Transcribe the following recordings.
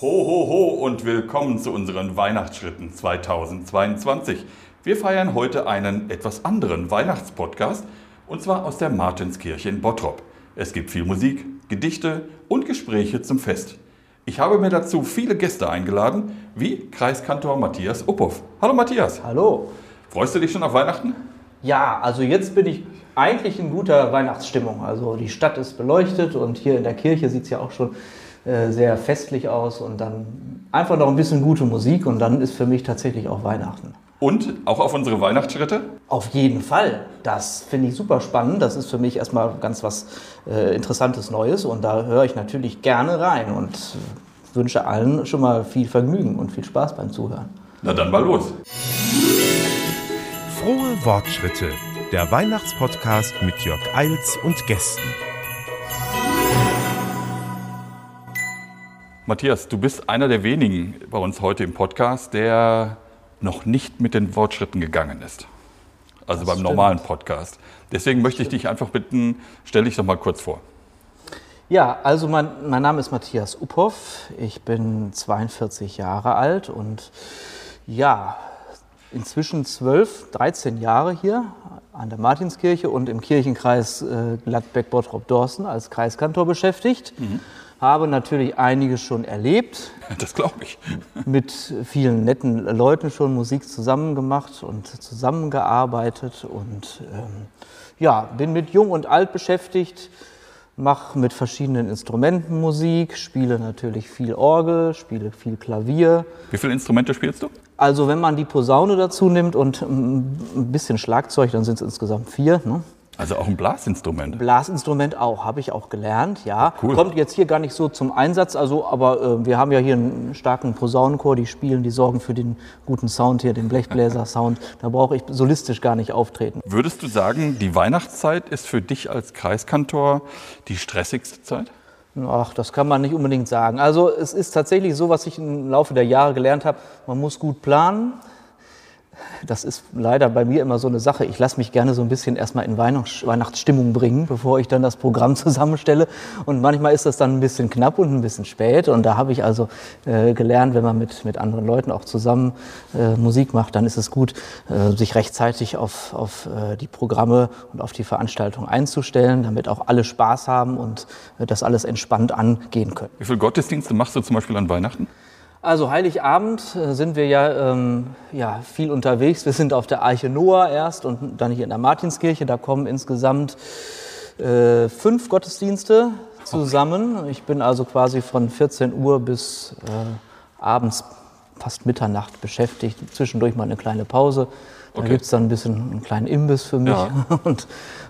Ho, ho, ho und willkommen zu unseren Weihnachtsschritten 2022. Wir feiern heute einen etwas anderen Weihnachtspodcast und zwar aus der Martinskirche in Bottrop. Es gibt viel Musik, Gedichte und Gespräche zum Fest. Ich habe mir dazu viele Gäste eingeladen, wie Kreiskantor Matthias Uphoff. Hallo Matthias. Hallo. Freust du dich schon auf Weihnachten? Ja, also jetzt bin ich eigentlich in guter Weihnachtsstimmung. Also die Stadt ist beleuchtet und hier in der Kirche sieht es ja auch schon äh, sehr festlich aus und dann einfach noch ein bisschen gute Musik und dann ist für mich tatsächlich auch Weihnachten. Und auch auf unsere Weihnachtsschritte? Auf jeden Fall. Das finde ich super spannend. Das ist für mich erstmal ganz was äh, Interessantes Neues und da höre ich natürlich gerne rein und wünsche allen schon mal viel Vergnügen und viel Spaß beim Zuhören. Na dann mal los. Frohe Wortschritte, der Weihnachtspodcast mit Jörg Eils und Gästen. Matthias, du bist einer der wenigen bei uns heute im Podcast, der noch nicht mit den Wortschritten gegangen ist. Also Das beim stimmt. normalen Podcast. Deswegen möchte ich dich einfach bitten, stell dich doch mal kurz vor. Ja, also mein, mein Name ist Matthias Uphoff. Ich bin 42 Jahre alt und ja, inzwischen 12, 13 Jahre hier an der Martinskirche und im Kirchenkreis äh, Gladbeck-Bottrop-Dorsten als Kreiskantor beschäftigt. Habe natürlich einiges schon erlebt, Das glaube ich. mit vielen netten Leuten schon Musik zusammen gemacht und zusammengearbeitet und ähm, ja, bin mit Jung und Alt beschäftigt, mache mit verschiedenen Instrumenten Musik, spiele natürlich viel Orgel, spiele viel Klavier. Wie viele Instrumente spielst du? Also wenn man die Posaune dazu nimmt und ähm, ein bisschen Schlagzeug, dann sind es insgesamt vier. Ne? Also auch ein Blasinstrument. Blasinstrument auch, habe ich auch gelernt, ja. Cool. Kommt jetzt hier gar nicht so zum Einsatz, also, aber äh, wir haben ja hier einen starken Posaunenchor, die spielen, die sorgen für den guten Sound hier, den Blechbläser-Sound. Da brauche ich solistisch gar nicht auftreten. Würdest du sagen, die Weihnachtszeit ist für dich als Kreiskantor die stressigste Zeit? Ach, das kann man nicht unbedingt sagen. Also es ist tatsächlich so, was ich im Laufe der Jahre gelernt habe, man muss gut planen. Das ist leider bei mir immer so eine Sache. Ich lasse mich gerne so ein bisschen erstmal in Weihnachts Weihnachtsstimmung bringen, bevor ich dann das Programm zusammenstelle. Und manchmal ist das dann ein bisschen knapp und ein bisschen spät. Und da habe ich also äh, gelernt, wenn man mit, mit anderen Leuten auch zusammen äh, Musik macht, dann ist es gut, äh, sich rechtzeitig auf, auf äh, die Programme und auf die Veranstaltung einzustellen, damit auch alle Spaß haben und äh, das alles entspannt angehen können. Wie viele Gottesdienste machst du zum Beispiel an Weihnachten? Also Heiligabend äh, sind wir ja, ähm, ja viel unterwegs. Wir sind auf der Arche Noah erst und dann hier in der Martinskirche. Da kommen insgesamt äh, fünf Gottesdienste zusammen. Ich bin also quasi von 14 Uhr bis äh, abends fast Mitternacht beschäftigt. Zwischendurch mal eine kleine Pause. Da Okay. gibt's dann ein bisschen einen kleinen Imbiss für mich. Ja. Und,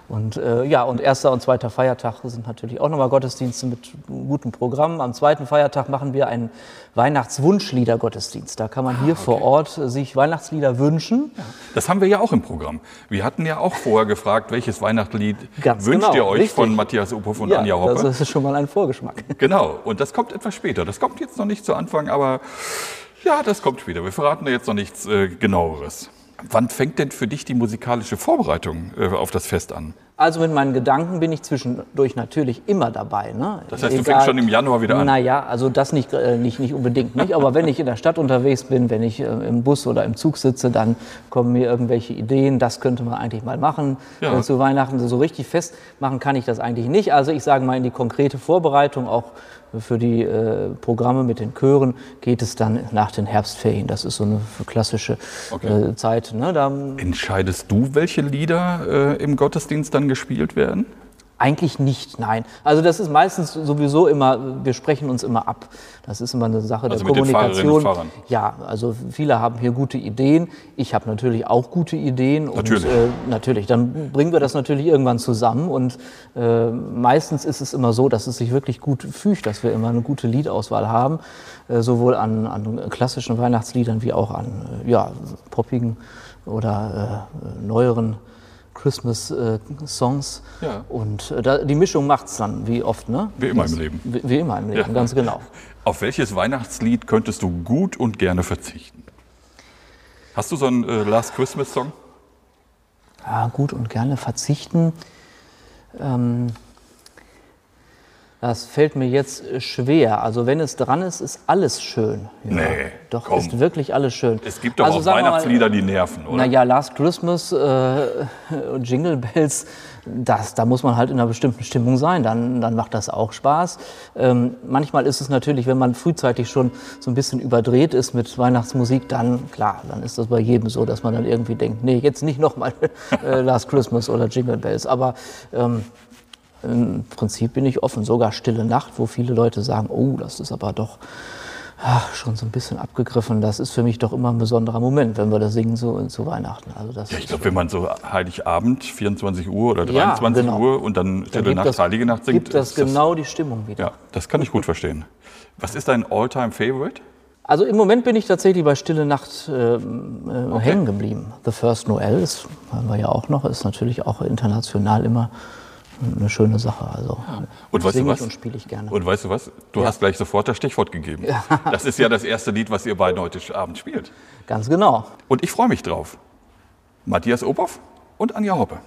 und äh, ja, und erster und zweiter Feiertag sind natürlich auch nochmal Gottesdienste mit gutem Programm. Am zweiten Feiertag machen wir einen Weihnachtswunschlieder-Gottesdienst. Da kann man hier vor Ort äh, sich Weihnachtslieder wünschen. Das haben wir ja auch im Programm. Wir hatten ja auch vorher gefragt, welches Weihnachtslied Ganz wünscht genau, ihr euch richtig. von Matthias Uphoff und ja, Anja Hoppe? das ist schon mal ein Vorgeschmack. Genau, und das kommt etwas später. Das kommt jetzt noch nicht zu Anfang, aber ja, das kommt später. Wir verraten da jetzt noch nichts äh, genaueres. Wann fängt denn für dich die musikalische Vorbereitung äh, auf das Fest an? Also mit meinen Gedanken bin ich zwischendurch natürlich immer dabei. Ne? Das heißt, du fängst schon im Januar wieder an? Naja, also das nicht, äh, nicht, nicht unbedingt nicht. Aber wenn ich in der Stadt unterwegs bin, wenn ich äh, im Bus oder im Zug sitze, dann kommen mir irgendwelche Ideen, das könnte man eigentlich mal machen Ja. äh, zu Weihnachten. So richtig festmachen kann ich das eigentlich nicht. Also ich sage mal, in die konkrete Vorbereitung auch für die äh, Programme mit den Chören geht es dann nach den Herbstferien. Das ist so eine klassische Okay. äh, Zeit. Ne? Da Entscheidest du, welche Lieder äh, im Gottesdienst dann gespielt werden? Eigentlich nicht, nein. Also das ist meistens sowieso immer, wir sprechen uns immer ab. Das ist immer eine Sache Also der Kommunikation. Ja, also viele haben hier gute Ideen. Ich habe natürlich auch gute Ideen. Natürlich. Und, äh, natürlich. Dann bringen wir das natürlich irgendwann zusammen. Und äh, meistens ist es immer so, dass es sich wirklich gut fügt, dass wir immer eine gute Liedauswahl haben. Äh, sowohl an, an klassischen Weihnachtsliedern wie auch an äh, ja, poppigen oder äh, neueren Christmas-Songs. Ja. Und äh, da, die Mischung macht's dann, wie oft, ne? Wie immer im Das- Leben. Wie, wie immer im Leben, Ja. ganz genau. Auf welches Weihnachtslied könntest du gut und gerne verzichten? Hast du so einen äh, Last Christmas Song? Ja, gut und gerne verzichten. Ähm, Das fällt mir jetzt schwer. Also wenn es dran ist, ist alles schön. Ja, Nee, Doch, komm. ist wirklich alles schön. Es gibt doch also auch wir mal, Weihnachtslieder, die nerven, oder? Naja, Last Christmas äh, und Jingle Bells, das, da muss man halt in einer bestimmten Stimmung sein. Dann, dann macht das auch Spaß. Ähm, manchmal ist es natürlich, wenn man frühzeitig schon so ein bisschen überdreht ist mit Weihnachtsmusik, dann klar, dann ist das bei jedem so, dass man dann irgendwie denkt, nee, jetzt nicht nochmal äh, Last Christmas oder Jingle Bells. Aber ähm, im Prinzip bin ich offen. Sogar Stille Nacht, wo viele Leute sagen, oh, das ist aber doch ach, schon so ein bisschen abgegriffen. Das ist für mich doch immer ein besonderer Moment, wenn wir das singen zu, zu Weihnachten. Also das Ja, ich glaube, wenn man so Heiligabend, 24 Uhr oder Ja, 23 genau. Uhr und dann Stille Nacht, das- Heilige Nacht singt, gibt das genau die Stimmung wieder. Ja, das kann ich gut verstehen. Was ist dein All-Time-Favorite? Also im Moment bin ich tatsächlich bei Stille Nacht ähm, äh, hängen geblieben. The First Noel, das haben wir ja auch noch, ist natürlich auch international immer eine schöne Sache. Also Und weißt du was? und spiele ich gerne. Und weißt du was? Du hast gleich sofort das Stichwort gegeben. Das ist ja das erste Lied, was ihr beiden heute Abend spielt. Ganz genau. Und ich freue mich drauf. Matthias Oboff und Anja Hoppe.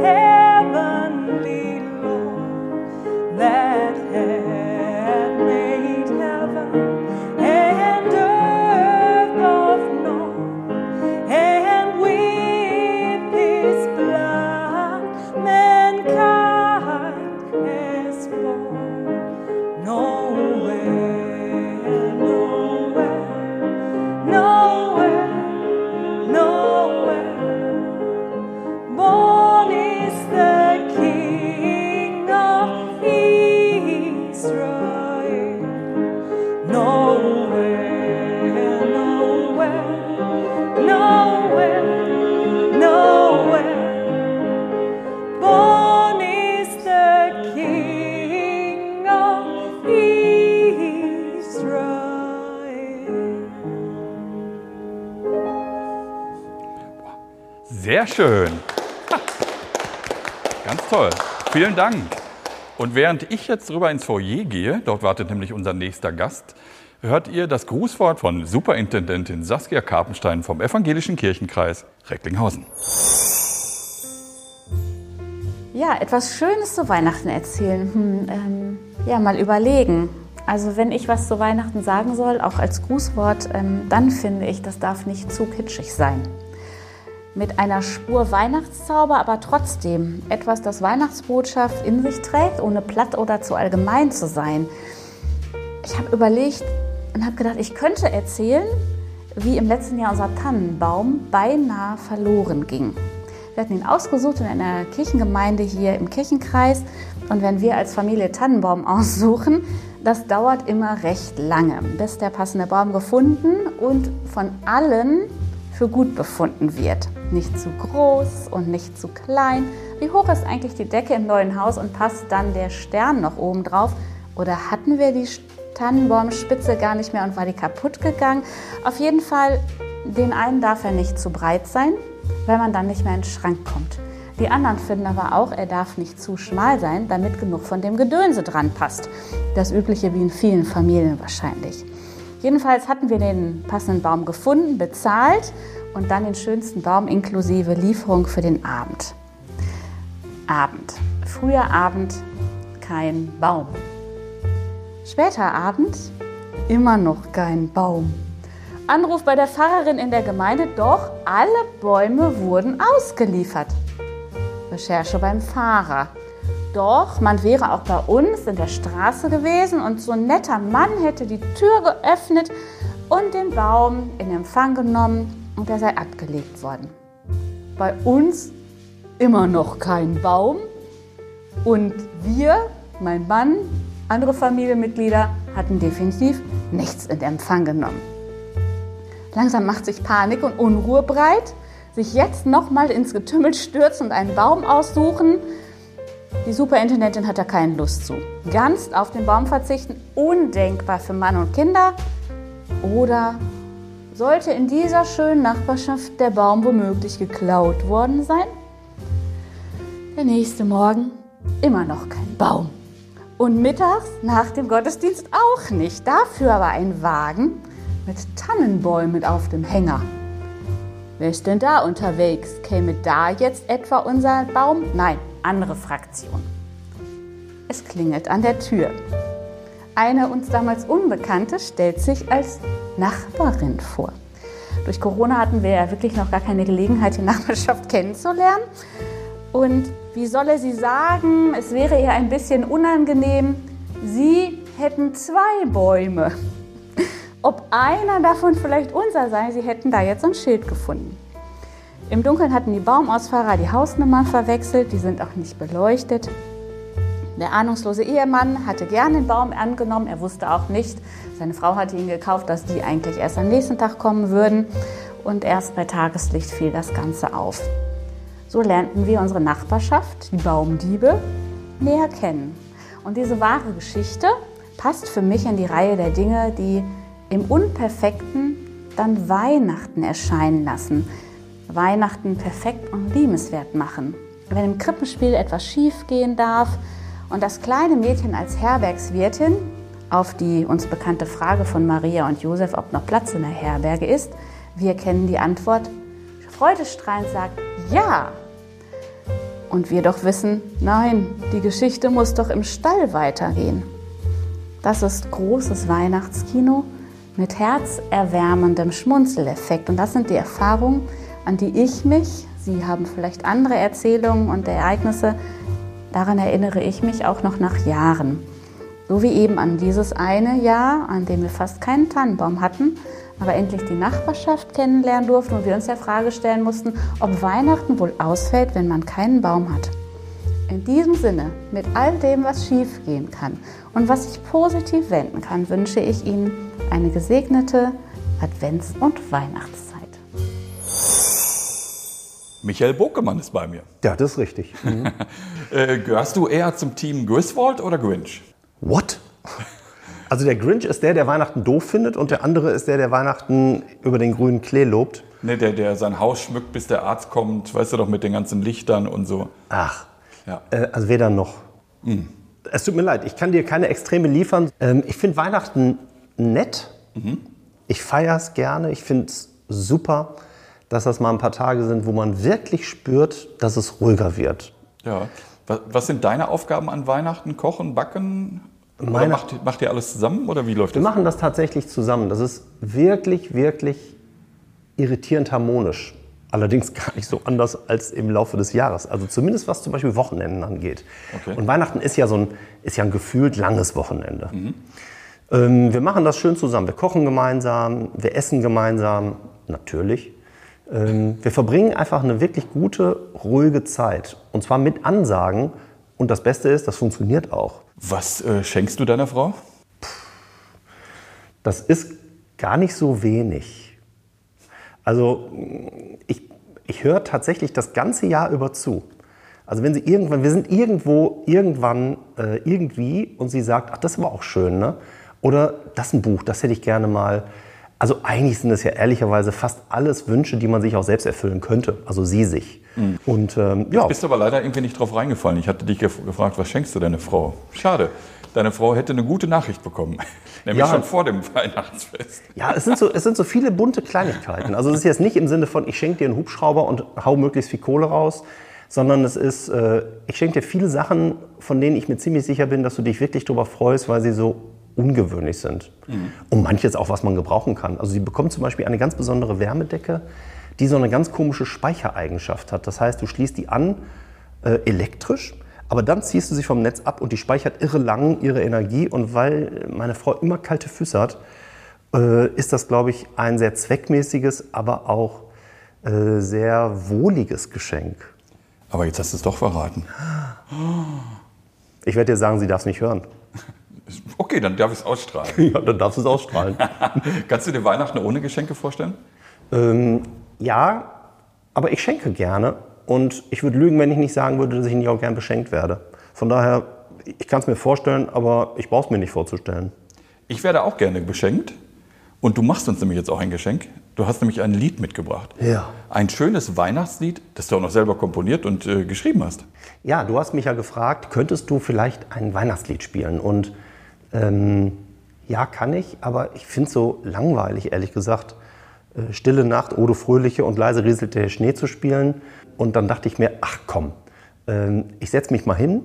Our Sehr schön. Ha. Ganz toll. Vielen Dank. Und während ich jetzt rüber ins Foyer gehe, dort wartet nämlich unser nächster Gast, hört ihr das Grußwort von Superintendentin Saskia Karpenstein vom Evangelischen Kirchenkreis Recklinghausen. Ja, etwas Schönes zu Weihnachten erzählen. Hm, ähm, ja, mal überlegen. Also wenn ich was zu Weihnachten sagen soll, auch als Grußwort, ähm, dann finde ich, das darf nicht zu kitschig sein. Mit einer Spur Weihnachtszauber, aber trotzdem etwas, das Weihnachtsbotschaft in sich trägt, ohne platt oder zu allgemein zu sein. Ich habe überlegt und habe gedacht, ich könnte erzählen, wie im letzten Jahr unser Tannenbaum beinahe verloren ging. Wir hatten ihn ausgesucht in einer Kirchengemeinde hier im Kirchenkreis. Und wenn wir als Familie Tannenbaum aussuchen, das dauert immer recht lange, bis der passende Baum gefunden und von allen für gut befunden wird. Nicht zu groß und nicht zu klein. Wie hoch ist eigentlich die Decke im neuen Haus und passt dann der Stern noch oben drauf? Oder hatten wir die Tannenbaumspitze gar nicht mehr und war die kaputt gegangen? Auf jeden Fall, den einen darf er nicht zu breit sein, weil man dann nicht mehr in den Schrank kommt. Die anderen finden aber auch, er darf nicht zu schmal sein, damit genug von dem Gedönse dran passt. Das übliche wie in vielen Familien wahrscheinlich. Jedenfalls hatten wir den passenden Baum gefunden, bezahlt und dann den schönsten Baum inklusive Lieferung für den Abend. Abend. Früher Abend kein Baum. Später Abend immer noch kein Baum. Anruf bei der Pfarrerin in der Gemeinde, doch alle Bäume wurden ausgeliefert. Recherche beim Fahrer. Doch man wäre auch bei uns in der Straße gewesen und so ein netter Mann hätte die Tür geöffnet und den Baum in Empfang genommen und er sei abgelegt worden. Bei uns immer noch kein Baum und wir, mein Mann, andere Familienmitglieder hatten definitiv nichts in Empfang genommen. Langsam macht sich Panik und Unruhe breit. Sich jetzt nochmal ins Getümmel stürzen und einen Baum aussuchen, die Superintendentin hat da keine Lust zu. Ganz auf den Baum verzichten, undenkbar für Mann und Kinder. Oder sollte in dieser schönen Nachbarschaft der Baum womöglich geklaut worden sein? Der nächste Morgen immer noch kein Baum. Und mittags nach dem Gottesdienst auch nicht. Dafür aber ein Wagen mit Tannenbäumen auf dem Hänger. Wer ist denn da unterwegs? Käme da jetzt etwa unser Baum? Nein, andere Fraktion. Es klingelt an der Tür. Eine uns damals Unbekannte stellt sich als Nachbarin vor. Durch Corona hatten wir ja wirklich noch gar keine Gelegenheit, die Nachbarschaft kennenzulernen. Und wie solle sie sagen, es wäre ihr ein bisschen unangenehm, sie hätten zwei Bäume. Ob einer davon vielleicht unser sei, sie hätten da jetzt ein Schild gefunden. Im Dunkeln hatten die Baumausfahrer die Hausnummer verwechselt, die sind auch nicht beleuchtet. Der ahnungslose Ehemann hatte gern den Baum angenommen, er wusste auch nicht, seine Frau hatte ihn gekauft, dass die eigentlich erst am nächsten Tag kommen würden. Und erst bei Tageslicht fiel das Ganze auf. So lernten wir unsere Nachbarschaft, die Baumdiebe, näher kennen. Und diese wahre Geschichte passt für mich in die Reihe der Dinge, die im Unperfekten dann Weihnachten erscheinen lassen. Weihnachten perfekt und liebenswert machen. Wenn im Krippenspiel etwas schief gehen darf und das kleine Mädchen als Herbergswirtin auf die uns bekannte Frage von Maria und Josef, ob noch Platz in der Herberge ist, wir kennen die Antwort, freudestrahlend sagt, ja. Und wir doch wissen, nein, die Geschichte muss doch im Stall weitergehen. Das ist großes Weihnachtskino mit herzerwärmendem Schmunzeleffekt. Und das sind die Erfahrungen, an die ich mich, Sie haben vielleicht andere Erzählungen und Ereignisse, daran erinnere ich mich auch noch nach Jahren. So wie eben an dieses eine Jahr, an dem wir fast keinen Tannenbaum hatten, aber endlich die Nachbarschaft kennenlernen durften und wir uns der Frage stellen mussten, ob Weihnachten wohl ausfällt, wenn man keinen Baum hat. In diesem Sinne, mit all dem, was schiefgehen kann und was sich positiv wenden kann, wünsche ich Ihnen eine gesegnete Advents- und Weihnachtszeit. Michael Bokemann ist bei mir. Ja, das ist richtig. Mhm. Äh, gehörst du eher zum Team Griswold oder Grinch? What? Also der Grinch ist der, der Weihnachten doof findet und der andere ist der, der Weihnachten über den grünen Klee lobt. Ne, der, der sein Haus schmückt, bis der Arzt kommt, weißt du doch, mit den ganzen Lichtern und so. Ach, Ja. äh, also weder noch. Es tut mir leid, ich kann dir keine Extreme liefern. Ähm, ich finde Weihnachten nett. Ich feiere es gerne. Ich finde es super, dass das mal ein paar Tage sind, wo man wirklich spürt, dass es ruhiger wird. Ja. Was, sind deine Aufgaben an Weihnachten? Kochen, backen? Meine- macht, macht ihr alles zusammen oder wie läuft Wir das? machen das tatsächlich zusammen. Das ist wirklich, wirklich irritierend harmonisch. Allerdings gar nicht so anders als im Laufe des Jahres. Also zumindest was zum Beispiel Wochenenden angeht. Okay. Und Weihnachten ist ja so ein, ist ja ein gefühlt langes Wochenende. Ähm, wir machen das schön zusammen. Wir kochen gemeinsam, wir essen gemeinsam, natürlich. Ähm, wir verbringen einfach eine wirklich gute, ruhige Zeit. Und zwar mit Ansagen. Und das Beste ist, das funktioniert auch. Was äh, schenkst du deiner Frau? Das ist gar nicht so wenig. Also ich, ich höre tatsächlich das ganze Jahr über zu. Also wenn sie irgendwann, wir sind irgendwo, irgendwann, äh, irgendwie und sie sagt, ach, das war auch schön, ne? Oder das ist ein Buch, das hätte ich gerne mal. Also eigentlich sind es ja ehrlicherweise fast alles Wünsche, die man sich auch selbst erfüllen könnte. Also sie sich. Und ähm, ja, Bist aber leider irgendwie nicht drauf reingefallen. Ich hatte dich gef gefragt, was schenkst du deiner Frau? Schade. Deine Frau hätte eine gute Nachricht bekommen. Nämlich Ja. schon vor dem Weihnachtsfest. Ja, es sind, so, es sind so viele bunte Kleinigkeiten. Also es ist jetzt nicht im Sinne von, ich schenke dir einen Hubschrauber und hau möglichst viel Kohle raus, sondern es ist, äh, ich schenke dir viele Sachen, von denen ich mir ziemlich sicher bin, dass du dich wirklich darüber freust, weil sie so ungewöhnlich sind. Und manches auch, was man gebrauchen kann. Also sie bekommt zum Beispiel eine ganz besondere Wärmedecke, die so eine ganz komische Speichereigenschaft hat. Das heißt, du schließt die an äh, elektrisch, aber dann ziehst du sie vom Netz ab und die speichert irre lang ihre Energie. Und weil meine Frau immer kalte Füße hat, äh, ist das, glaube ich, ein sehr zweckmäßiges, aber auch äh, sehr wohliges Geschenk. Aber jetzt hast du es doch verraten. Ich werde dir sagen, sie darf es nicht hören. Okay, dann darf ich es ausstrahlen. Ja, dann darfst du es ausstrahlen. Kannst du dir Weihnachten ohne Geschenke vorstellen? ähm, ja, aber ich schenke gerne. Und ich würde lügen, wenn ich nicht sagen würde, dass ich nicht auch gern beschenkt werde. Von daher, ich kann es mir vorstellen, aber ich brauche es mir nicht vorzustellen. Ich werde auch gerne beschenkt. Und du machst uns nämlich jetzt auch ein Geschenk. Du hast nämlich ein Lied mitgebracht. Ja. Ein schönes Weihnachtslied, das du auch noch selber komponiert und äh, geschrieben hast. Ja, du hast mich ja gefragt, könntest du vielleicht ein Weihnachtslied spielen? Und ähm, ja, kann ich, aber ich finde es so langweilig, ehrlich gesagt. Äh, Stille Nacht, O du Fröhliche und leise rieselt der Schnee zu spielen. Und dann dachte ich mir, ach komm, ähm, ich setze mich mal hin,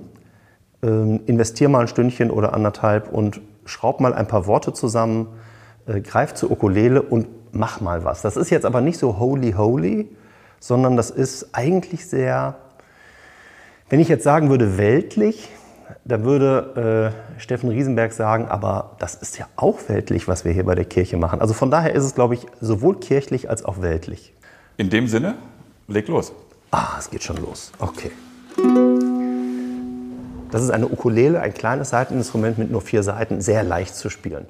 ähm, investiere mal ein Stündchen oder anderthalb und schraub mal ein paar Worte zusammen, äh, greif zur Ukulele und mach mal was. Das ist jetzt aber nicht so holy holy, sondern das ist eigentlich sehr, wenn ich jetzt sagen würde weltlich, da würde äh, Steffen Riesenberg sagen, aber das ist ja auch weltlich, was wir hier bei der Kirche machen. Also von daher ist es, glaube ich, sowohl kirchlich als auch weltlich. In dem Sinne, leg los. Ah, es geht schon los. Okay. Das ist eine Ukulele, ein kleines Saiteninstrument mit nur vier Saiten, sehr leicht zu spielen.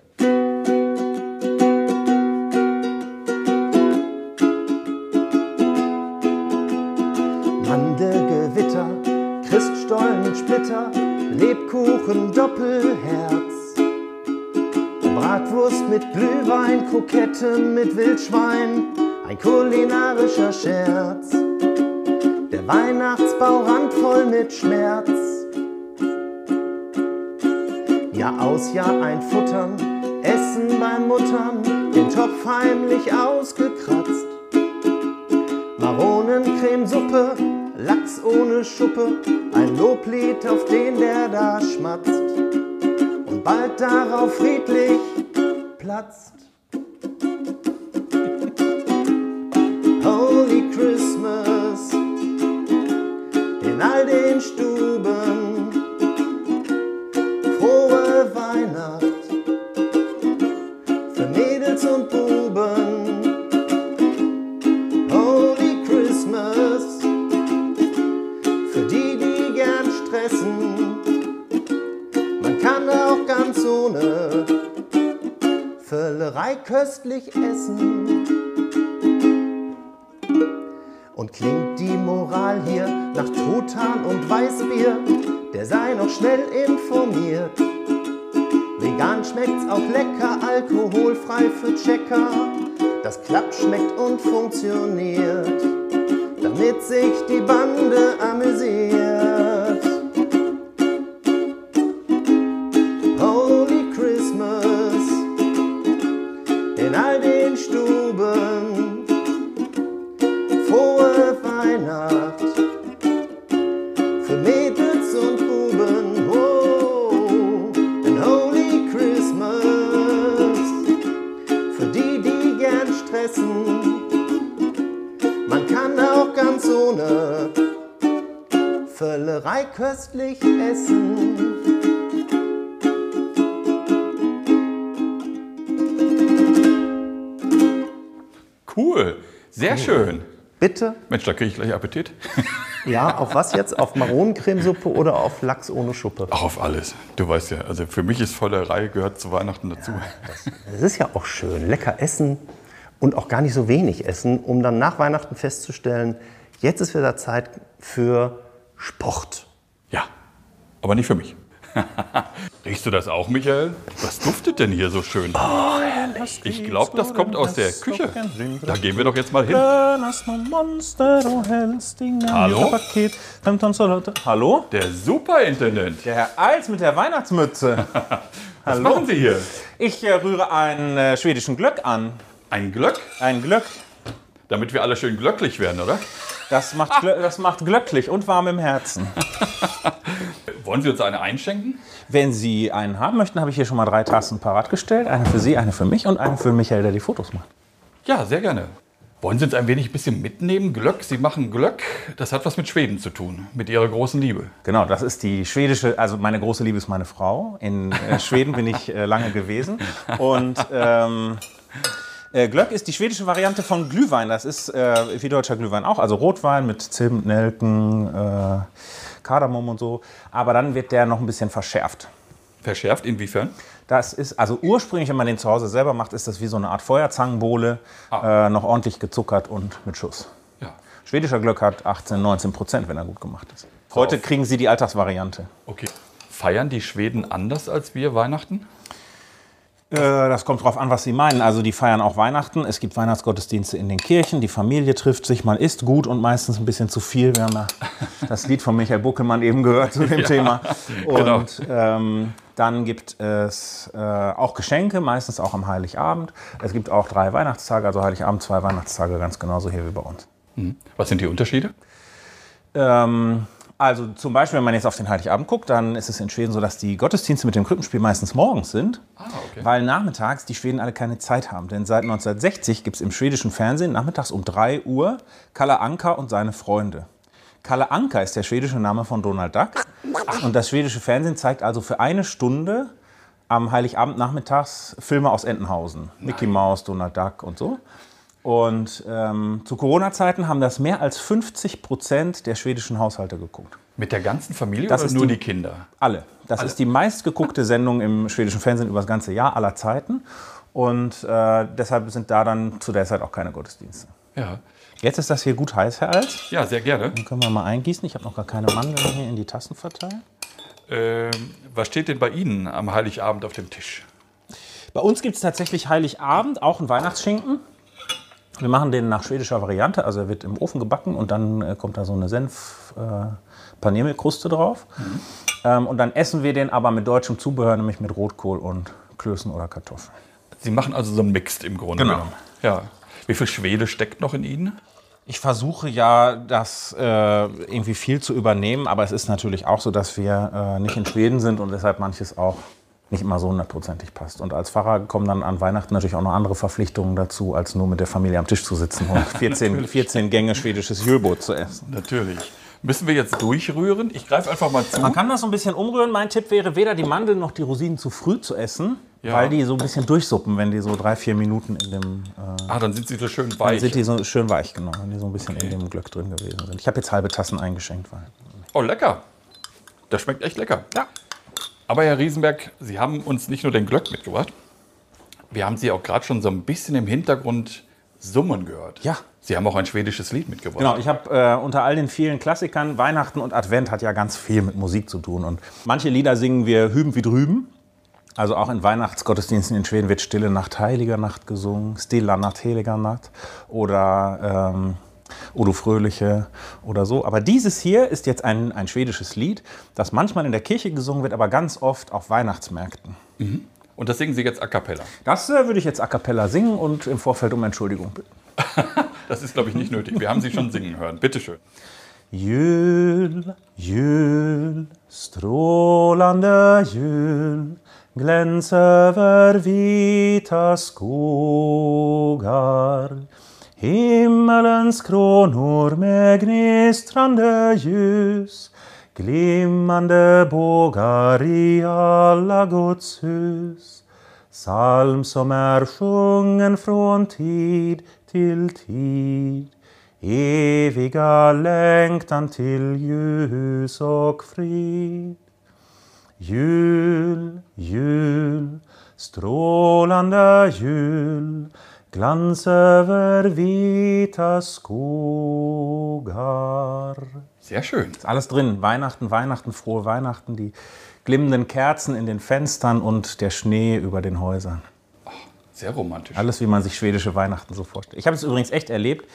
Mandelgewitter, Christstollen, Splitter, Lebkuchen, Doppelherz. Bratwurst mit Glühwein, Krokette mit Wildschwein, ein kulinarischer Scherz. Der Weihnachtsbau randvoll mit Schmerz. Jahr aus, Jahr ein Futtern, Essen beim Muttern, den Topf heimlich ausgekratzt. Maronencremesuppe, Lachs ohne Schuppe, ein Loblied, auf den der da schmatzt und bald darauf friedlich platzt. Holy Christmas in all den Stuben, köstlich essen. Mensch, da kriege ich gleich Appetit. Ja, auf was jetzt? Auf Maronencremesuppe oder auf Lachs ohne Schuppe? Auch auf alles. Du weißt ja, also für mich ist Vollerei gehört zu Weihnachten dazu. Es ist ja auch schön, lecker essen und auch gar nicht so wenig essen, um dann nach Weihnachten festzustellen, jetzt ist wieder Zeit für Sport. Ja, aber nicht für mich. Riechst du das auch, Michael? Was duftet denn hier so schön? ich glaube, das kommt aus der Küche. Da gehen wir doch jetzt mal hin. Hallo? Hallo? Hallo? Der Superintendent. Der Herr Eils mit der Weihnachtsmütze. Was machen Sie hier? Ich äh, rühre einen äh, schwedischen Glöck an. Ein Glöck? Ein Glöck. Damit wir alle schön glöcklich werden, oder? Das macht, glö- das macht glöcklich und warm im Herzen. Wollen Sie uns eine einschenken? Wenn Sie einen haben möchten, habe ich hier schon mal drei Tassen parat gestellt. Eine für Sie, eine für mich und eine für Michael, der die Fotos macht. Ja, sehr gerne. Wollen Sie uns ein wenig bisschen mitnehmen? Glöck, Sie machen Glöck. Das hat was mit Schweden zu tun, mit Ihrer großen Liebe. Genau, das ist die schwedische, also meine große Liebe ist meine Frau. In äh, Schweden bin ich äh, lange gewesen. Und ähm, äh, Glöck ist die schwedische Variante von Glühwein. Das ist äh, wie deutscher Glühwein auch, also Rotwein mit Zimt, Nelken, äh, Kardamom und so. Aber dann wird der noch ein bisschen verschärft. Verschärft inwiefern? Das ist, also ursprünglich, wenn man den zu Hause selber macht, ist das wie so eine Art Feuerzangenbowle, äh, noch ordentlich gezuckert und mit Schuss. Ja. Schwedischer Glöck hat 18, 19 Prozent, wenn er gut gemacht ist. Heute kriegen Sie die Alltagsvariante. Okay. Feiern die Schweden anders als wir Weihnachten? Äh, das kommt drauf an, was Sie meinen. Also die feiern auch Weihnachten. Es gibt Weihnachtsgottesdienste in den Kirchen. Die Familie trifft sich. Man isst gut und meistens ein bisschen zu viel. Wir haben ja das Lied von Michael Buckelmann eben gehört zu dem Thema. genau. Und ähm, dann gibt es äh, auch Geschenke, meistens auch am Heiligabend. Es gibt auch drei Weihnachtstage, also Heiligabend, zwei Weihnachtstage, ganz genauso hier wie bei uns. Was sind die Unterschiede? Ähm, also zum Beispiel, wenn man jetzt auf den Heiligabend guckt, dann ist es in Schweden so, dass die Gottesdienste mit dem Krippenspiel meistens morgens sind, okay. weil nachmittags die Schweden alle keine Zeit haben. Denn seit 1960 gibt es im schwedischen Fernsehen nachmittags um 3 Uhr Kalle Anka und seine Freunde. Kalle Anka ist der schwedische Name von Donald Duck. Und das schwedische Fernsehen zeigt also für eine Stunde am Heiligabend nachmittags Filme aus Entenhausen. Mickey Mouse, Donald Duck und so. Und ähm, zu Corona-Zeiten haben das mehr als 50 Prozent der schwedischen Haushalte geguckt. Mit der ganzen Familie Das oder nur die- die, Kinder? Alle. Das ist die meistgeguckte Sendung im schwedischen Fernsehen über das ganze Jahr aller Zeiten. Und äh, deshalb sind da dann zu der Zeit auch keine Gottesdienste. Ja. Jetzt ist das hier gut heiß, Herr Alt. Ja, sehr gerne. Dann können wir mal eingießen. Ich habe noch gar keine Mandeln hier in die Tassen verteilt. Ähm, was steht denn bei Ihnen am Heiligabend auf dem Tisch? Bei uns gibt es tatsächlich Heiligabend auch einen Weihnachtsschinken. Wir machen den nach schwedischer Variante, also er wird im Ofen gebacken und dann äh, kommt da so eine senf äh, drauf. Ähm, und dann essen wir den aber mit deutschem Zubehör, nämlich mit Rotkohl und Klößen oder Kartoffeln. Sie machen also so ein Mixed im Grunde Genau. genommen. Ja. Wie viel Schwede steckt noch in Ihnen? Ich versuche ja, das äh, irgendwie viel zu übernehmen, aber es ist natürlich auch so, dass wir äh, nicht in Schweden sind und deshalb manches auch nicht immer so hundertprozentig passt. Und als Pfarrer kommen dann an Weihnachten natürlich auch noch andere Verpflichtungen dazu, als nur mit der Familie am Tisch zu sitzen und 14, 14 Gänge schwedisches Jülbrot zu essen. Natürlich. Müssen wir jetzt durchrühren? Ich greife einfach mal zu. Man kann das so ein bisschen umrühren. Mein Tipp wäre, weder die Mandeln noch die Rosinen zu früh zu essen, Ja. weil die so ein bisschen durchsuppen, wenn die so drei, vier Minuten in dem... Äh, Ah, dann sind sie so schön dann weich. sind die so schön weich, genau, wenn die so ein bisschen in dem Glöck drin gewesen sind. Ich habe jetzt halbe Tassen eingeschenkt, weil... Oh, lecker. Das schmeckt echt lecker. Ja. Aber Herr Riesenberg, Sie haben uns nicht nur den Glöck mitgebracht. Wir haben Sie auch gerade schon so ein bisschen im Hintergrund summen gehört. Ja. Sie haben auch ein schwedisches Lied mitgebracht. Genau, ich habe äh, unter all den vielen Klassikern, Weihnachten und Advent hat ja ganz viel mit Musik zu tun. Und manche Lieder singen wir hüben wie drüben. Also auch in Weihnachtsgottesdiensten in Schweden wird Stille Nacht, Heiliger Nacht gesungen, Stilla Nacht, Heiliger Nacht oder ähm, O du Fröhliche oder so. Aber dieses hier ist jetzt ein, ein schwedisches Lied, das manchmal in der Kirche gesungen wird, aber ganz oft auf Weihnachtsmärkten. Und das singen Sie jetzt a cappella. Das äh, würde ich jetzt a cappella singen und im Vorfeld um Entschuldigung bitten. Das ist, glaube ich, nicht nötig. Wir haben Sie schon singen hören. Bitte schön. Jul, jul, strålande jul Gläns över vita skogar Himmelens kronor med gnistrande ljus, glimmande bågar i alla Guds hus. Psalm som är sjungen från tid till tid. Eviga längtan till ljus och frid. Jul, jul, strålande jul, glans över vita skogar. Sehr schön. Ist alles drin. Weihnachten, Weihnachten, frohe Weihnachten, die glimmenden Kerzen in den Fenstern und der Schnee über den Häusern. Sehr romantisch. Alles, wie man sich schwedische Weihnachten so vorstellt. Ich habe es übrigens echt erlebt.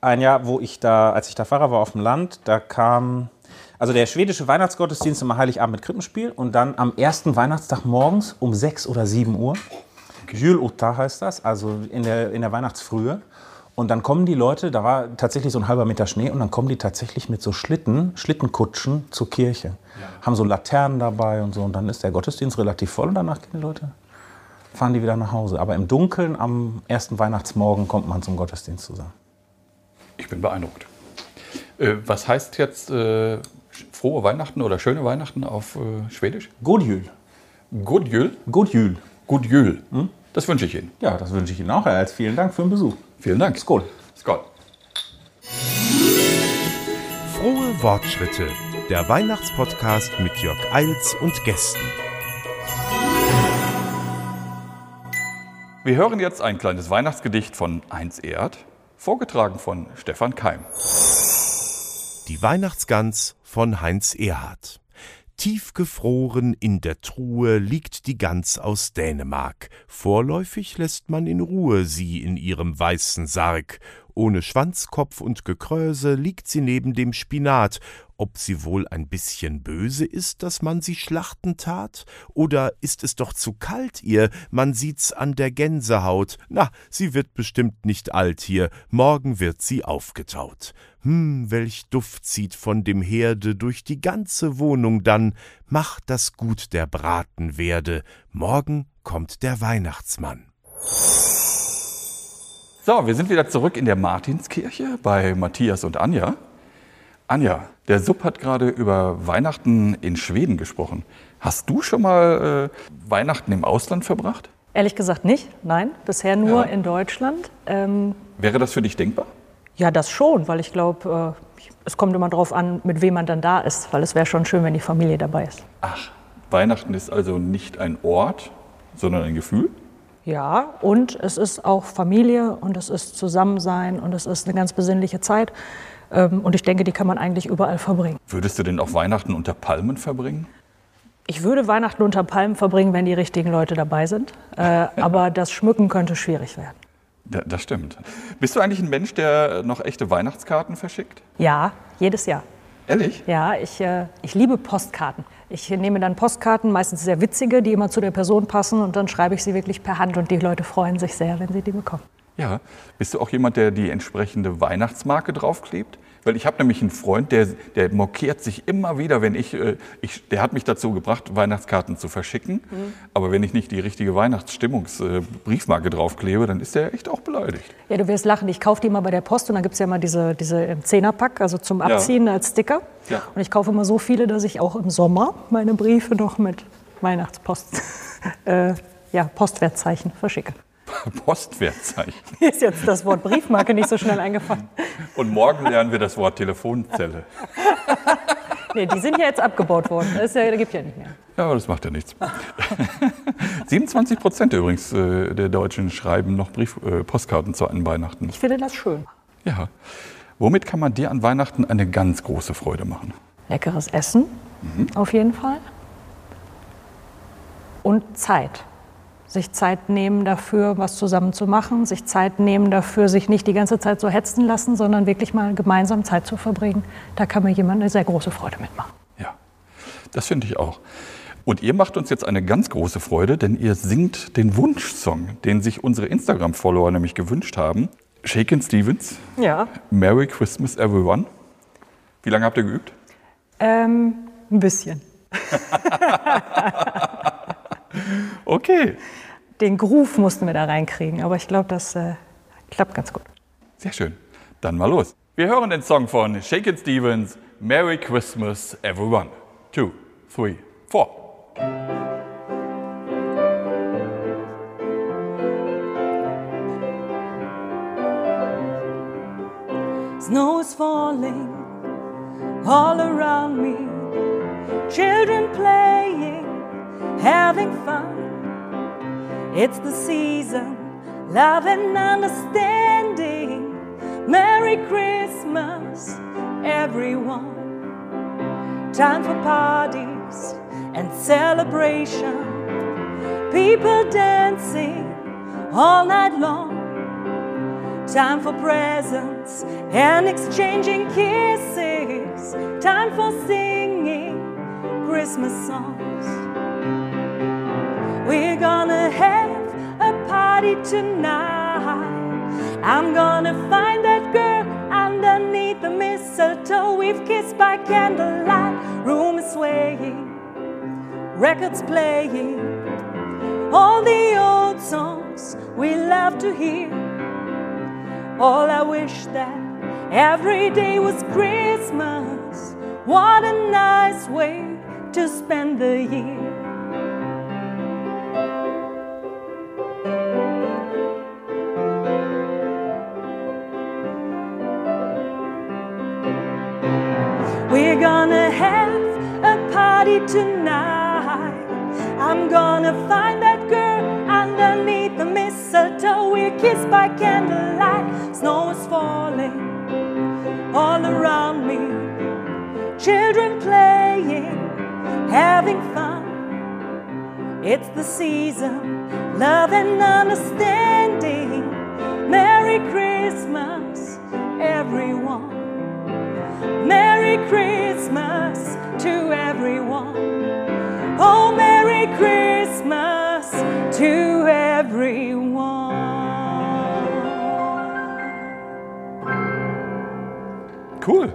Ein Jahr, wo ich da, als ich da Pfarrer war auf dem Land, da kam, also der schwedische Weihnachtsgottesdienst immer Heiligabend mit Krippenspiel und dann am ersten Weihnachtstag morgens um 6 oder 7 Uhr. Julutta heißt das, also in der, in der Weihnachtsfrühe. Und dann kommen die Leute, da war tatsächlich so ein halber Meter Schnee, und dann kommen die tatsächlich mit so Schlitten, Schlittenkutschen zur Kirche. Haben so Laternen dabei und so. Und dann ist der Gottesdienst relativ voll und danach gehen die Leute, fahren die wieder nach Hause. Aber im Dunkeln am ersten Weihnachtsmorgen kommt man zum Gottesdienst zusammen. Ich bin beeindruckt. Äh, was heißt jetzt äh, frohe Weihnachten oder schöne Weihnachten auf äh, Schwedisch? God jul. God Jul. God jul. God Jul. Das wünsche ich Ihnen. Ja, das wünsche ich Ihnen auch, Herr Als. Vielen Dank für den Besuch. Vielen Dank. Skål. Skål. Frohe Wortschritte. Der Weihnachtspodcast mit Jörg Eils und Gästen. Wir hören jetzt ein kleines Weihnachtsgedicht von Heinz Erd, vorgetragen von Stefan Keim. Die Weihnachtsgans von Heinz Erhardt. Tiefgefroren in der Truhe liegt die Gans aus Dänemark. Vorläufig lässt man in Ruhe sie in ihrem weißen Sarg. Ohne Schwanzkopf und Gekröse liegt sie neben dem Spinat. Ob sie wohl ein bisschen böse ist, dass man sie schlachten tat? Oder ist es doch zu kalt ihr? Man sieht's an der Gänsehaut. Na, sie wird bestimmt nicht alt hier. Morgen wird sie aufgetaut. Hm, welch Duft zieht von dem Herde durch die ganze Wohnung dann. Macht das gut der Braten werde. Morgen kommt der Weihnachtsmann. So, wir sind wieder zurück in der Martinskirche bei Matthias und Anja. Anja, der Sub hat gerade über Weihnachten in Schweden gesprochen. Hast du schon mal äh, Weihnachten im Ausland verbracht? Ehrlich gesagt nicht, nein. Bisher nur Ja. in Deutschland. Ähm, Wäre das für dich denkbar? ja, das schon, weil ich glaube, äh, es kommt immer darauf an, mit wem man dann da ist. Weil es wäre schon schön, wenn die Familie dabei ist. Ach, Weihnachten ist also nicht ein Ort, sondern ein Gefühl? Ja, und es ist auch Familie und es ist Zusammensein und es ist eine ganz besinnliche Zeit. Ähm, und ich denke, die kann man eigentlich überall verbringen. Würdest du denn auch Weihnachten unter Palmen verbringen? Ich würde Weihnachten unter Palmen verbringen, wenn die richtigen Leute dabei sind. Äh, aber das Schmücken könnte schwierig werden. Ja, das stimmt. Bist du eigentlich ein Mensch, der noch echte Weihnachtskarten verschickt? Ja, jedes Jahr. Ehrlich? Ja, ich, äh, ich liebe Postkarten. Ich nehme dann Postkarten, meistens sehr witzige, die immer zu der Person passen und dann schreibe ich sie wirklich per Hand und die Leute freuen sich sehr, wenn sie die bekommen. Ja. Bist du auch jemand, der die entsprechende Weihnachtsmarke draufklebt? Weil ich habe nämlich einen Freund, der, der mokiert sich immer wieder, wenn ich, äh, ich, der hat mich dazu gebracht, Weihnachtskarten zu verschicken. Aber wenn ich nicht die richtige Weihnachtsstimmungsbriefmarke draufklebe, dann ist der echt auch beleidigt. Ja, du wirst lachen, ich kaufe die immer bei der Post und dann gibt es ja immer diese, diese im Zehnerpack, also zum Abziehen als Sticker. Ja. Und ich kaufe immer so viele, dass ich auch im Sommer meine Briefe noch mit Weihnachtspost, äh, ja, Postwertzeichen verschicke. Postwertzeichen. Mir ist jetzt das Wort Briefmarke nicht so schnell eingefallen. Und morgen lernen wir das Wort Telefonzelle. Nee, die sind ja jetzt abgebaut worden. Das ja, das gibt ja nicht mehr. Ja, aber das macht ja nichts. 27 Prozent übrigens äh, der Deutschen schreiben noch Brief, äh, Postkarten zu an Weihnachten. Ich finde das schön. Ja. Womit kann man dir an Weihnachten eine ganz große Freude machen? Leckeres Essen, auf jeden Fall. Und Zeit. Sich Zeit nehmen dafür, was zusammen zu machen, sich Zeit nehmen dafür, sich nicht die ganze Zeit so hetzen lassen, sondern wirklich mal gemeinsam Zeit zu verbringen. Da kann mir jemand eine sehr große Freude mitmachen. Ja, das finde ich auch. Und ihr macht uns jetzt eine ganz große Freude, denn ihr singt den Wunschsong, den sich unsere Instagram-Follower nämlich gewünscht haben. Shakin' Stevens, Ja. Merry Christmas Everyone. Wie lange habt ihr geübt? Ähm, ein bisschen. Okay, Den Groove mussten wir da reinkriegen, aber ich glaube, das äh, klappt ganz gut. Sehr schön. Dann mal los. Wir hören den Song von Shakin' Stevens, Merry Christmas Everyone. Two, three, four. Snow is falling all around me. Children playing, having fun. It's the season, love and understanding. Merry Christmas, everyone. Time for parties and celebration. People dancing all night long. Time for presents and exchanging kisses. Time for singing Christmas songs. We're gonna have party tonight. I'm gonna find that girl underneath the mistletoe. We've kissed by candlelight. Room is swaying, records playing. All the old songs we love to hear. All I wish that every day was Christmas. What a nice way to spend the year. Tonight. I'm gonna find that girl underneath the mistletoe. We're kissed by candlelight. Snow is falling all around me. Children playing, having fun. It's the season, love and understanding. Merry Christmas, everyone. Merry Christmas to everyone. Oh, Merry Christmas to everyone. Cool.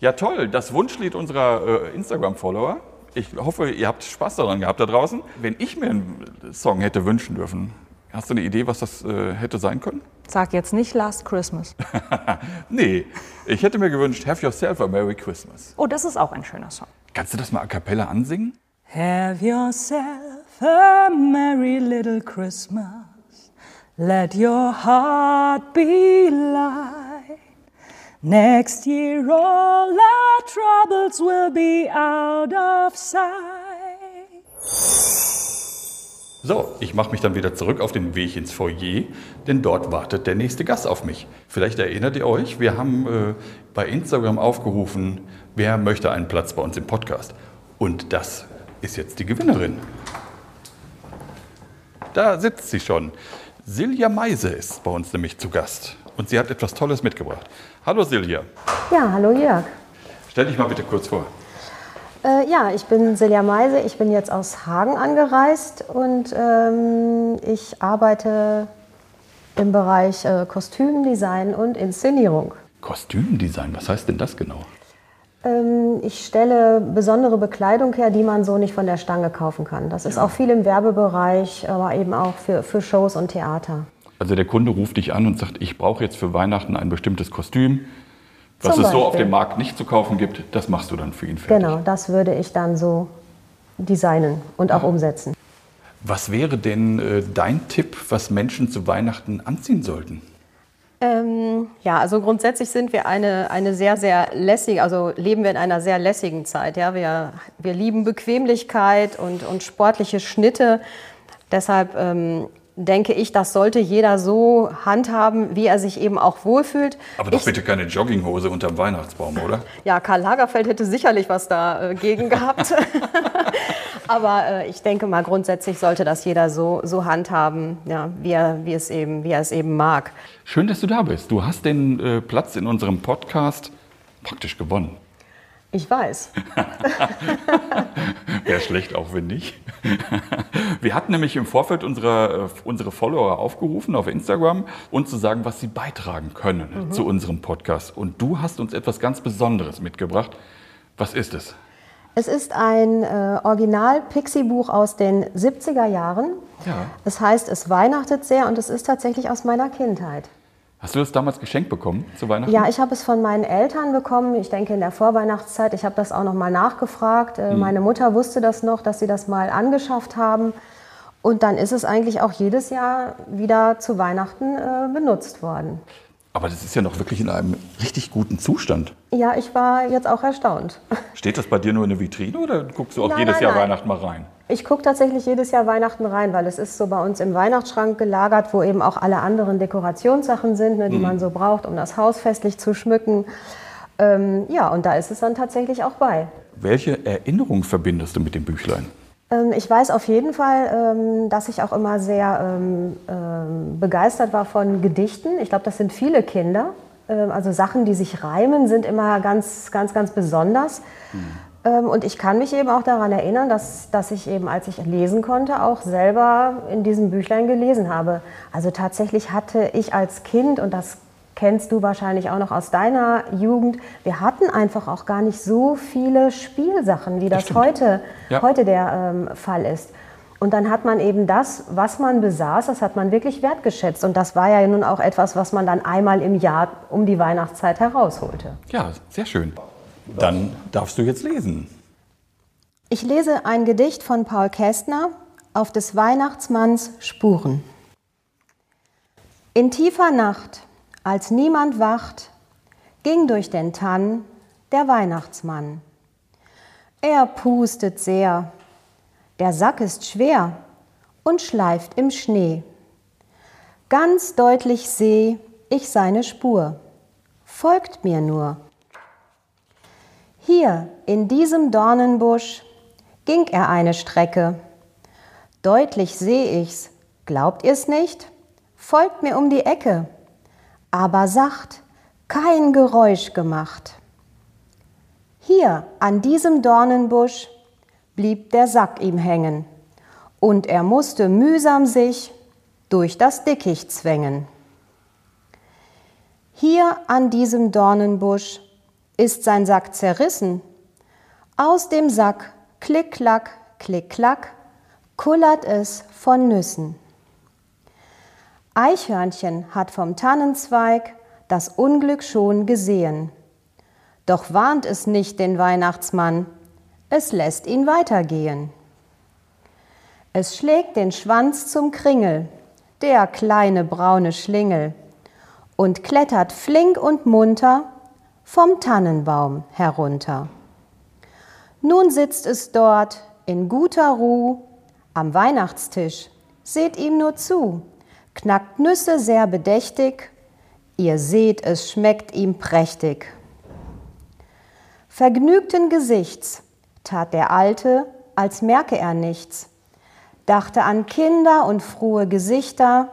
Ja, toll. Das Wunschlied unserer äh, Instagram-Follower. Ich hoffe, ihr habt Spaß daran gehabt da draußen. Wenn ich mir einen Song hätte wünschen dürfen, hast du eine Idee, was das äh, hätte sein können? Sag jetzt nicht Last Christmas. Nee, ich hätte mir gewünscht, Have Yourself a Merry Christmas. Oh, das ist auch ein schöner Song. Kannst du das mal a cappella ansingen? Have yourself a merry little Christmas. Let your heart be light. Next year, all our troubles will be out of sight. So, ich mache mich dann wieder zurück auf den Weg ins Foyer, denn dort wartet der nächste Gast auf mich. Vielleicht erinnert ihr euch, wir haben äh, bei Instagram aufgerufen, wer möchte einen Platz bei uns im Podcast. Und das ist jetzt die Gewinnerin. Da sitzt sie schon. Silja Meise ist bei uns nämlich zu Gast und sie hat etwas Tolles mitgebracht. Hallo Silja, Ja, hallo Jörg. stell dich mal bitte kurz vor. Äh, ja, ich bin Silja Meise. Ich bin jetzt aus Hagen angereist und ähm, ich arbeite im Bereich äh, Kostümdesign und Inszenierung. Kostümdesign, was heißt denn das genau? Ähm, ich stelle besondere Bekleidung her, die man so nicht von der Stange kaufen kann. Das ist auch viel im Werbebereich, aber eben auch für, für Shows und Theater. Also der Kunde ruft dich an und sagt, ich brauche jetzt für Weihnachten ein bestimmtes Kostüm, was Zum es so auf Beispiel. dem Markt nicht zu kaufen gibt. Das machst du dann für ihn fertig. Genau, das würde ich dann so designen und auch umsetzen. Was wäre denn äh, dein Tipp, was Menschen zu Weihnachten anziehen sollten? Ähm, ja, also grundsätzlich sind wir eine, eine sehr, sehr lässige, also leben wir in einer sehr lässigen Zeit. Ja? Wir, wir lieben Bequemlichkeit und, und sportliche Schnitte. Deshalb ähm, denke ich, das sollte jeder so handhaben, wie er sich eben auch wohlfühlt. Aber doch ich, bitte keine Jogginghose unterm Weihnachtsbaum, oder? Ja, Karl Lagerfeld hätte sicherlich was dagegen gehabt. Aber äh, ich denke mal, grundsätzlich sollte das jeder so, so handhaben, ja, wie, er, wie, es eben, wie er es eben mag. Schön, dass du da bist. Du hast den äh, Platz in unserem Podcast praktisch gewonnen. Ich weiß. Wäre schlecht, auch wenn nicht. Wir hatten nämlich im Vorfeld unsere, äh, unsere Follower aufgerufen auf Instagram, uns zu sagen, was sie beitragen können Mhm. zu unserem Podcast. Und du hast uns etwas ganz Besonderes mitgebracht. Was ist es? Es ist ein äh, Original-Pixie-Buch aus den 70er Jahren. Ja. Es heißt, es weihnachtet sehr und es ist tatsächlich aus meiner Kindheit. Hast du das damals geschenkt bekommen zu Weihnachten? Ja, ich habe es von meinen Eltern bekommen. Ich denke in der Vorweihnachtszeit. Ich habe das auch noch mal nachgefragt. Äh, Meine Mutter wusste das noch, dass sie das mal angeschafft haben. Und dann ist es eigentlich auch jedes Jahr wieder zu Weihnachten äh, benutzt worden. Aber das ist ja noch wirklich in einem richtig guten Zustand. Ja, ich war jetzt auch erstaunt. Steht das bei dir nur in der Vitrine oder guckst du auch Nein, jedes nein, Jahr nein. Weihnachten mal rein? Ich gucke tatsächlich jedes Jahr Weihnachten rein, weil es ist so bei uns im Weihnachtsschrank gelagert, wo eben auch alle anderen Dekorationssachen sind, ne, die man so braucht, um das Haus festlich zu schmücken. Ähm, ja, und da ist es dann tatsächlich auch bei. Welche Erinnerung verbindest du mit dem Büchlein? Ähm, Ich weiß auf jeden Fall, ähm, dass ich auch immer sehr ähm, begeistert war von Gedichten. Ich glaube, das sind viele Kinder. Also Sachen, die sich reimen, sind immer ganz, ganz, ganz besonders. Ähm, Und ich kann mich eben auch daran erinnern, dass, dass ich eben, als ich lesen konnte, auch selber in diesem Büchlein gelesen habe. Also tatsächlich hatte ich als Kind, und das kennst du wahrscheinlich auch noch aus deiner Jugend, wir hatten einfach auch gar nicht so viele Spielsachen, wie das stimmt. heute, Ja. heute der ähm, Fall ist. Und dann hat man eben das, was man besaß, das hat man wirklich wertgeschätzt. Und das war ja nun auch etwas, was man dann einmal im Jahr um die Weihnachtszeit herausholte. Ja, sehr schön. Dann darfst du jetzt lesen. Ich lese ein Gedicht von Paul Kästner auf des Weihnachtsmanns Spuren. In tiefer Nacht, als niemand wacht, ging durch den Tann der Weihnachtsmann. Er pustet sehr, der Sack ist schwer und schleift im Schnee. Ganz deutlich seh ich seine Spur, folgt mir nur. Hier in diesem Dornenbusch ging er eine Strecke. Deutlich seh ich's, glaubt ihr's nicht? Folgt mir um die Ecke, aber sacht, kein Geräusch gemacht. Hier an diesem Dornenbusch blieb der Sack ihm hängen, und er musste mühsam sich durch das Dickicht zwängen. Hier an diesem Dornenbusch ist sein Sack zerrissen. Aus dem Sack, klick, klack, klick, klack, kullert es von Nüssen. Eichhörnchen hat vom Tannenzweig das Unglück schon gesehen. Doch warnt es nicht den Weihnachtsmann, es lässt ihn weitergehen. Es schlägt den Schwanz zum Kringel, der kleine braune Schlingel, und klettert flink und munter vom Tannenbaum herunter. Nun sitzt es dort in guter Ruh am Weihnachtstisch, seht ihm nur zu, knackt Nüsse sehr bedächtig, ihr seht, es schmeckt ihm prächtig. Vergnügten Gesichts tat der Alte, als merke er nichts, dachte an Kinder und frohe Gesichter,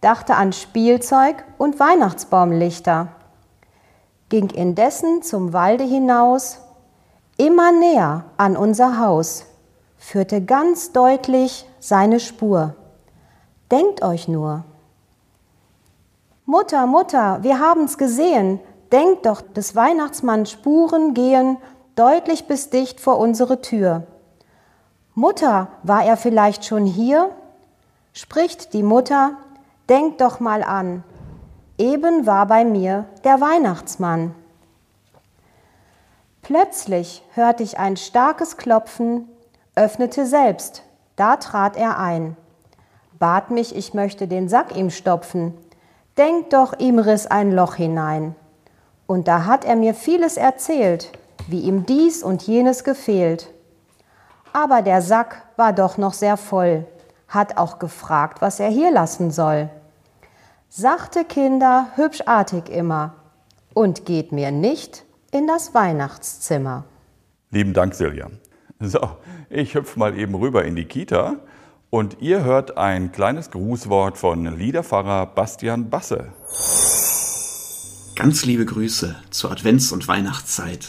dachte an Spielzeug und Weihnachtsbaumlichter, ging indessen zum Walde hinaus, immer näher an unser Haus, führte ganz deutlich seine Spur. Denkt euch nur. Mutter, Mutter, wir haben's gesehen. Denkt doch, des Weihnachtsmanns Spuren gehen deutlich bis dicht vor unsere Tür. Mutter, war er vielleicht schon hier? Spricht die Mutter, denkt doch mal an. Eben war bei mir der Weihnachtsmann. Plötzlich hörte ich ein starkes Klopfen, öffnete selbst, da trat er ein, bat mich, ich möchte den Sack ihm stopfen, denkt doch, ihm riss ein Loch hinein. Und da hat er mir vieles erzählt, wie ihm dies und jenes gefehlt. Aber der Sack war doch noch sehr voll, hat auch gefragt, was er hier lassen soll. Sachte Kinder, hübsch artig immer, und geht mir nicht in das Weihnachtszimmer. Lieben Dank, Silja. So, ich hüpfe mal eben rüber in die Kita und ihr hört ein kleines Grußwort von Liederpfarrer Bastian Basse. Ganz liebe Grüße zur Advents- und Weihnachtszeit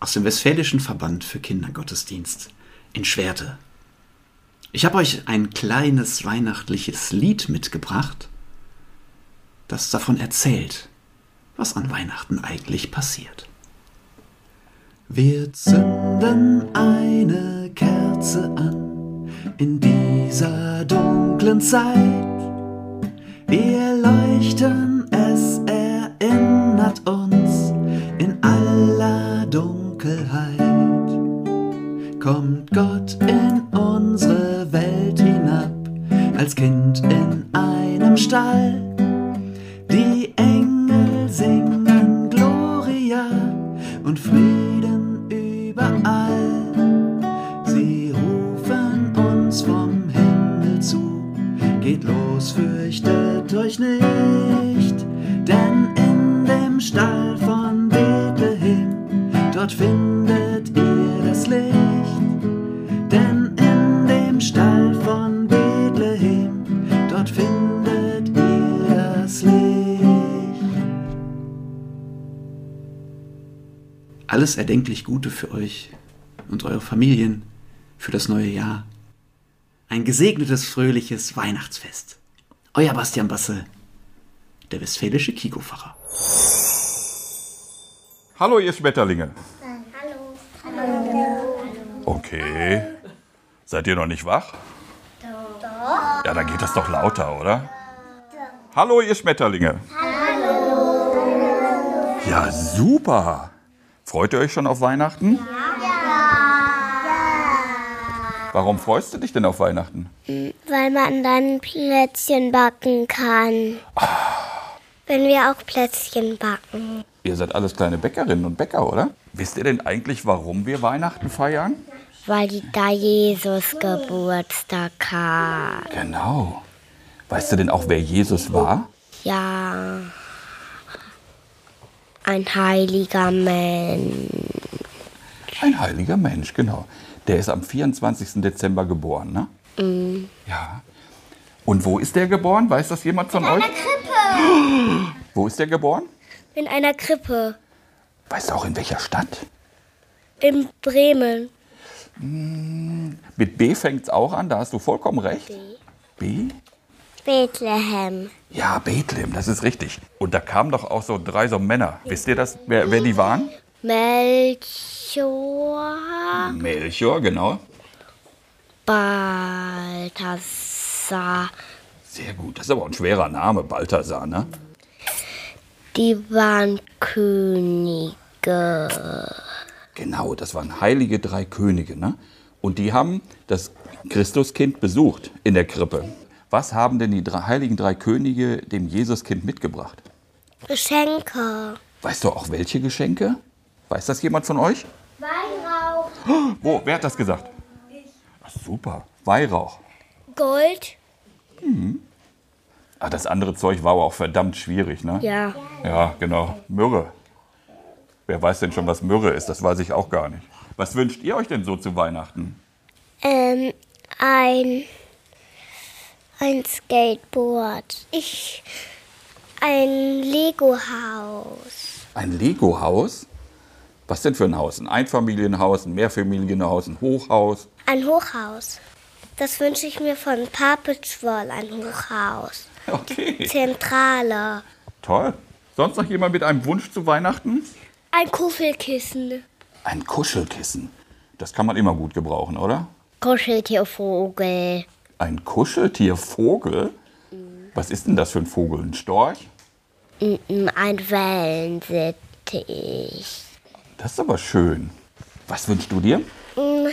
aus dem Westfälischen Verband für Kindergottesdienst in Schwerte. Ich habe euch ein kleines weihnachtliches Lied mitgebracht, das davon erzählt, was an Weihnachten eigentlich passiert. Wir zünden eine Kerze an in dieser dunklen Zeit. Wir leuchten es erinnert uns in aller Dunkelheit. Kommt Gott in unsere Welt hinab, als Kind in einem Stall. Und Frieden überall. Sie rufen uns vom Himmel zu, geht los, fürchtet euch nicht, denn in dem Stall von Bethlehem, dort findet ihr das Licht. Alles erdenklich Gute für euch und eure Familien für das neue Jahr. Ein gesegnetes, fröhliches Weihnachtsfest. Euer Bastian Basse, der westfälische Kikofacher. Hallo, ihr Schmetterlinge. Okay. Seid ihr noch nicht wach? Doch. Ja, dann geht das doch lauter, oder? Hallo, ihr Schmetterlinge. Hallo. Ja, super. Freut ihr euch schon auf Weihnachten? Ja. Warum freust du dich denn auf Weihnachten? Weil man dann Plätzchen backen kann. Wenn wir auch Plätzchen backen. Ihr seid alles kleine Bäckerinnen und Bäcker, oder? Wisst ihr denn eigentlich, warum wir Weihnachten feiern? Weil die da Jesus Geburtstag hat. Genau. Weißt du denn auch, wer Jesus war? Ja. Ein heiliger Mensch. Ein heiliger Mensch, genau. Der ist am 24. Dezember geboren, ne? Mhm. Ja. Und wo ist der geboren? Weiß das jemand von euch? Krippe. Wo ist der geboren? In einer Krippe. Weißt du auch in welcher Stadt? In Bremen. Mit B fängt es auch an, da hast du vollkommen recht. B? Bethlehem. Ja, Bethlehem, das ist richtig. Und da kamen doch auch so drei so Männer. Wisst ihr das, wer, wer die waren? Melchior. Melchior, genau. Balthasar. Sehr gut, das ist aber ein schwerer Name, Balthasar, ne? Die waren Könige. Genau, das waren heilige drei Könige, ne? Und die haben das Christuskind besucht in der Krippe. Was haben denn die drei, heiligen drei Könige dem Jesuskind mitgebracht? Geschenke. Weißt du auch welche Geschenke? Weiß das jemand von euch? Weihrauch. Wo? Wer hat das gesagt? Ich. Ach, super. Weihrauch. Gold. Ah, das andere Zeug war aber auch verdammt schwierig, ne? Ja. Ja, genau. Myrrhe. Wer weiß denn schon, was Myrrhe ist? Das weiß ich auch gar nicht. Was wünscht ihr euch denn so zu Weihnachten? Ähm, ein, ein Skateboard. Ich, ein Lego-Haus. Ein Lego-Haus? Was denn für ein Haus? Ein Einfamilienhaus, ein Mehrfamilienhaus, ein Hochhaus? Ein Hochhaus. Das wünsche ich mir von Papitschwoll, ein Hochhaus. Okay. Zentrale. Toll. Sonst noch jemand mit einem Wunsch zu Weihnachten? Ein Kuffelkissen. Ein Kuschelkissen. Das kann man immer gut gebrauchen, oder? Kuscheltiervogel. Ein Kuscheltiervogel? Was ist denn das für ein Vogel? Ein Storch? Ein Wellensittich. Das ist aber schön. Was wünschst du dir? Mm,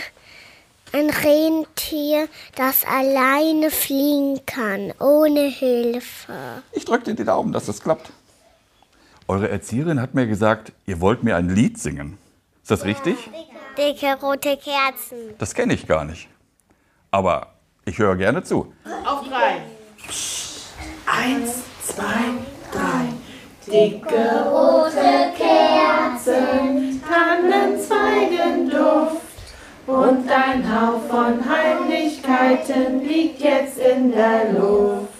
Ein Rentier, das alleine fliegen kann, ohne Hilfe. Ich drücke dir die Daumen, dass das klappt. Eure Erzieherin hat mir gesagt, ihr wollt mir ein Lied singen. Ist das richtig? Dicke rote Kerzen. Das kenne ich gar nicht. Aber ich höre gerne zu. Auf drei. Eins, zwei, drei. Dicke rote Kerzen, Tannenzweigenduft. Und ein Hauch von Heimlichkeiten liegt jetzt in der Luft.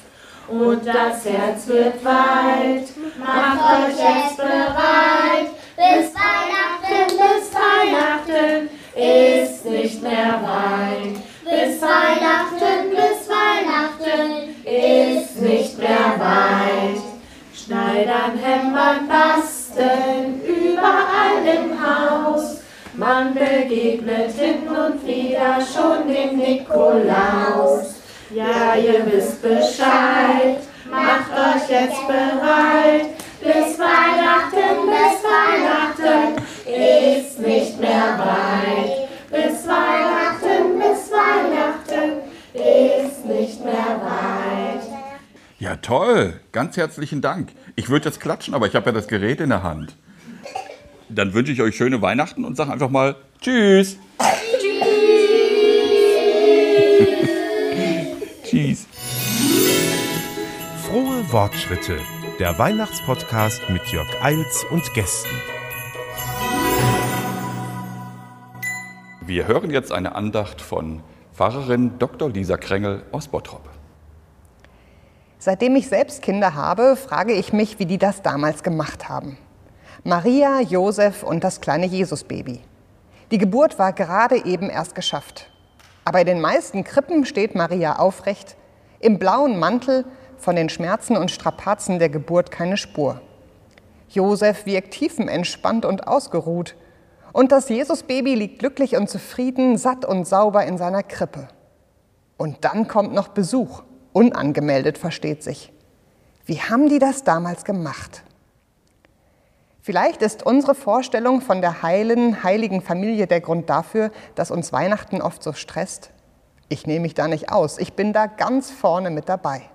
Und das Herz wird weit, macht euch jetzt bereit. Bis Weihnachten, bis Weihnachten ist nicht mehr weit. Weihnachten, bis Weihnachten ist nicht mehr weit. Schneidern, hämmern, basteln, überall im Haus. Man begegnet hin und wieder schon dem Nikolaus. Ja, ihr wisst Bescheid, Macht euch jetzt bereit. Bis Weihnachten, bis Weihnachten ist nicht mehr weit. Bis Weihnachten ist nicht mehr weit. Ja, toll. Ganz herzlichen Dank. Ich würde jetzt klatschen, aber ich habe ja das Gerät in der Hand. Dann wünsche ich euch schöne Weihnachten und sage einfach mal Tschüss. Tschüss. Frohe Wortschritte. Der Weihnachtspodcast mit Jörg Eils und Gästen. Wir hören jetzt eine Andacht von Pfarrerin Dr. Lisa Krängel aus Bottrop. Seitdem ich selbst Kinder habe, frage ich mich, wie die das damals gemacht haben. Maria, Josef und das kleine Jesusbaby. Die Geburt war gerade eben erst geschafft. Aber in den meisten Krippen steht Maria aufrecht, im blauen Mantel, von den Schmerzen und Strapazen der Geburt keine Spur. Josef wirkt tiefenentspannt und ausgeruht. Und das Jesusbaby liegt glücklich und zufrieden, satt und sauber in seiner Krippe. Und dann kommt noch Besuch, unangemeldet versteht sich. Wie haben die das damals gemacht? Vielleicht ist unsere Vorstellung von der heilen, heiligen Familie der Grund dafür, dass uns Weihnachten oft so stresst. Ich nehme mich da nicht aus, ich bin da ganz vorne mit dabei.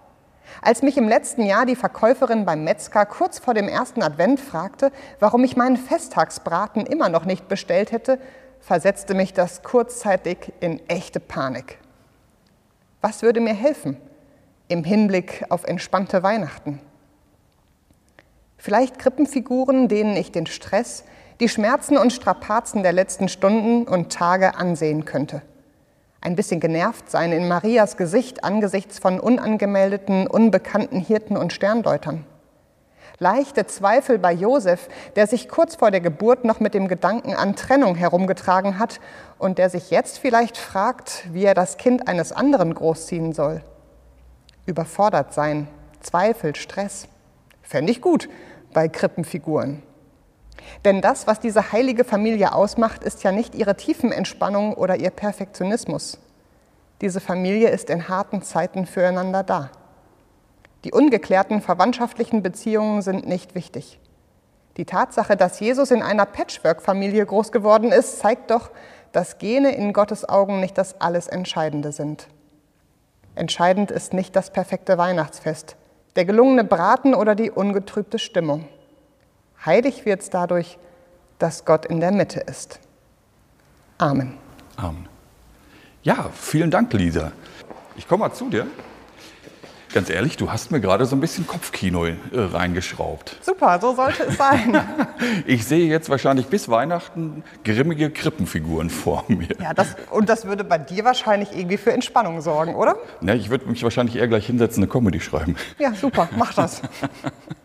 Als mich im letzten Jahr die Verkäuferin beim Metzger kurz vor dem ersten Advent fragte, warum ich meinen Festtagsbraten immer noch nicht bestellt hätte, versetzte mich das kurzzeitig in echte Panik. Was würde mir helfen im Hinblick auf entspannte Weihnachten? Vielleicht Krippenfiguren, denen ich den Stress, die Schmerzen und Strapazen der letzten Stunden und Tage ansehen könnte. Ein bisschen genervt sein in Marias Gesicht angesichts von unangemeldeten, unbekannten Hirten und Sterndeutern. Leichte Zweifel bei Josef, der sich kurz vor der Geburt noch mit dem Gedanken an Trennung herumgetragen hat und der sich jetzt vielleicht fragt, wie er das Kind eines anderen großziehen soll. Überfordert sein, Zweifel, Stress. Fände ich gut bei Krippenfiguren. Denn das, was diese heilige Familie ausmacht, ist ja nicht ihre Tiefenentspannung oder ihr Perfektionismus. Diese Familie ist in harten Zeiten füreinander da. Die ungeklärten verwandtschaftlichen Beziehungen sind nicht wichtig. Die Tatsache, dass Jesus in einer Patchwork-Familie groß geworden ist, zeigt doch, dass Gene in Gottes Augen nicht das alles Entscheidende sind. Entscheidend ist nicht das perfekte Weihnachtsfest, der gelungene Braten oder die ungetrübte Stimmung. Heilig wird es dadurch, dass Gott in der Mitte ist. Amen. Amen. Ja, vielen Dank, Lisa. Ich komme mal zu dir. Ganz ehrlich, du hast mir gerade so ein bisschen Kopfkino äh, reingeschraubt. Super, so sollte es sein. ich sehe jetzt wahrscheinlich bis Weihnachten grimmige Krippenfiguren vor mir. Ja, das, und das würde bei dir wahrscheinlich irgendwie für Entspannung sorgen, oder? Na, ich würde mich wahrscheinlich eher gleich hinsetzen, eine Comedy schreiben. Ja, super, mach das.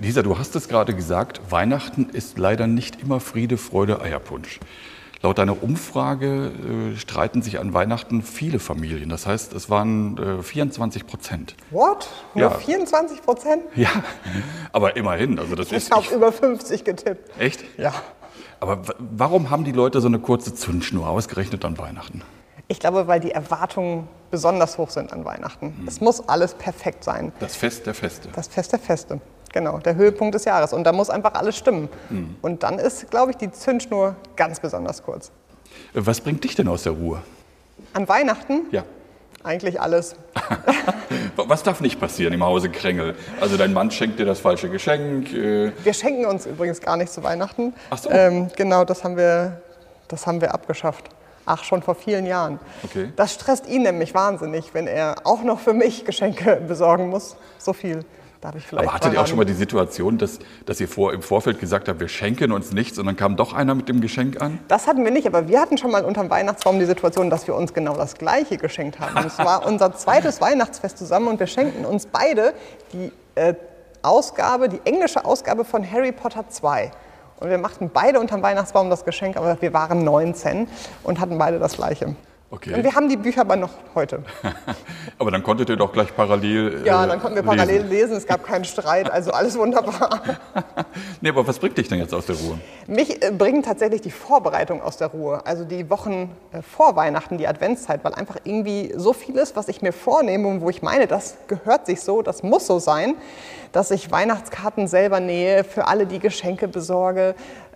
Lisa, du hast es gerade gesagt, Weihnachten ist leider nicht immer Friede, Freude, Eierpunsch. Laut einer Umfrage äh, streiten sich an Weihnachten viele Familien. Das heißt, es waren äh, 24 Prozent. What? Nur Ja. 24 Prozent? Ja, aber immerhin. Also das Ich ist habe über 50 getippt. echt. Ja. Aber warum haben die Leute so eine kurze Zündschnur ausgerechnet an Weihnachten? Ich glaube, weil die Erwartungen besonders hoch sind an Weihnachten. Es muss alles perfekt sein. Das Fest der Feste. Das Fest der Feste. Genau, der Höhepunkt des Jahres. Und da muss einfach alles stimmen. Und dann ist, glaube ich, die Zündschnur ganz besonders kurz. Was bringt dich denn aus der Ruhe? An Weihnachten Ja. eigentlich alles. Was darf nicht passieren im Hause Krängel? Also dein Mann schenkt dir das falsche Geschenk. Äh, Wir schenken uns übrigens gar nicht zu Weihnachten. Ach so. Ähm, genau, das haben, wir, das haben wir abgeschafft. Ach, schon vor vielen Jahren. Okay. Das stresst ihn nämlich wahnsinnig, wenn er auch noch für mich Geschenke besorgen muss. So viel darf ich vielleicht aber hattet ihr auch schon mal die Situation, dass, dass ihr vor, im Vorfeld gesagt habt, wir schenken uns nichts und dann kam doch einer mit dem Geschenk an? Das hatten wir nicht, aber wir hatten schon mal unterm Weihnachtsbaum die Situation, dass wir uns genau das Gleiche geschenkt haben. Es war unser zweites Weihnachtsfest zusammen und wir schenkten uns beide die äh, Ausgabe, die englische Ausgabe von Harry Potter 2. Und wir machten beide unterm Weihnachtsbaum das Geschenk, aber wir waren 19 und hatten beide das Gleiche. Okay. Und wir haben die Bücher aber noch heute. Aber dann konntet ihr doch gleich parallel. Ja, äh, dann konnten wir parallel lesen. lesen. Es gab keinen Streit, also alles wunderbar. Nee, aber was bringt dich denn jetzt aus der Ruhe? Mich äh, bringen tatsächlich die Vorbereitung aus der Ruhe, also die Wochen äh, vor Weihnachten, die Adventszeit, weil einfach irgendwie so viel ist, was ich mir vornehme und wo ich meine, das gehört sich so, das muss so sein, dass ich Weihnachtskarten selber nähe, für alle die Geschenke besorge,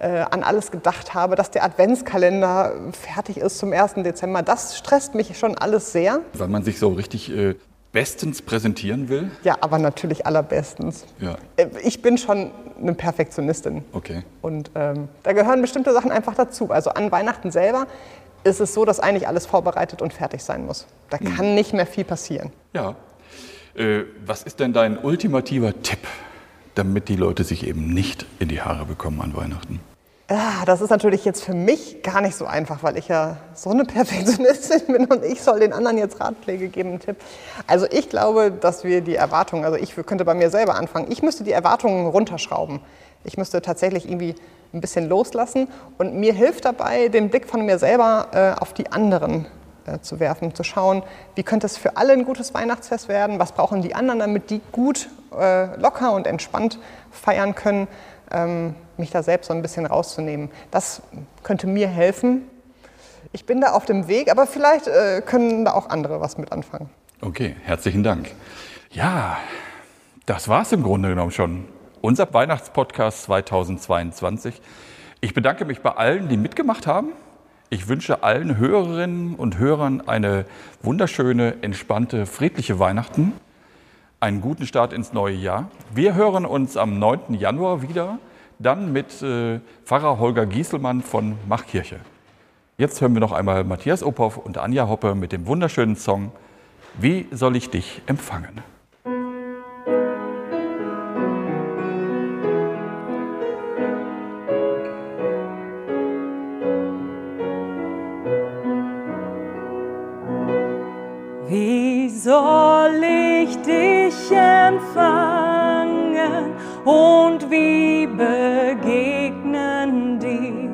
an alles gedacht habe, dass der Adventskalender fertig ist zum 1. Dezember. Das stresst mich schon alles sehr. Weil man sich so richtig äh, bestens präsentieren will? Ja, aber natürlich allerbestens. Ja, Äh, Ich bin schon eine Perfektionistin. okay. Und ähm, da gehören bestimmte Sachen einfach dazu. Also an Weihnachten selber ist es so, dass eigentlich alles vorbereitet und fertig sein muss. Da kann nicht mehr viel passieren. Ja. Äh, was ist denn dein ultimativer Tipp, damit die Leute sich eben nicht in die Haare bekommen an Weihnachten? Ah, das ist natürlich jetzt für mich gar nicht so einfach, weil ich ja so eine Perfektionistin bin und ich soll den anderen jetzt Ratschläge geben, einen Tipp. Also ich glaube, dass wir die Erwartungen, also ich könnte bei mir selber anfangen, ich müsste die Erwartungen runterschrauben. Ich müsste tatsächlich irgendwie ein bisschen loslassen und mir hilft dabei, den Blick von mir selber äh, auf die anderen äh, zu werfen, zu schauen, wie könnte es für alle ein gutes Weihnachtsfest werden, was brauchen die anderen, damit die gut, äh, locker und entspannt feiern können, mich da selbst so ein bisschen rauszunehmen. Das könnte mir helfen. Ich bin da auf dem Weg, aber vielleicht äh, können da auch andere was mit anfangen. Okay, herzlichen Dank. Ja, das war's im Grunde genommen schon. Unser Weihnachtspodcast 2022. Ich bedanke mich bei allen, die mitgemacht haben. Ich wünsche allen Hörerinnen und Hörern eine wunderschöne, entspannte, friedliche Weihnachten. Einen guten Start ins neue Jahr. Wir hören uns am 9. Januar wieder, dann mit äh, Pfarrer Holger Gieselmann von Machkirche. Jetzt hören wir noch einmal Matthias Ophoff und Anja Hoppe mit dem wunderschönen Song Wie soll ich dich empfangen? Empfangen und wie begegnen dir?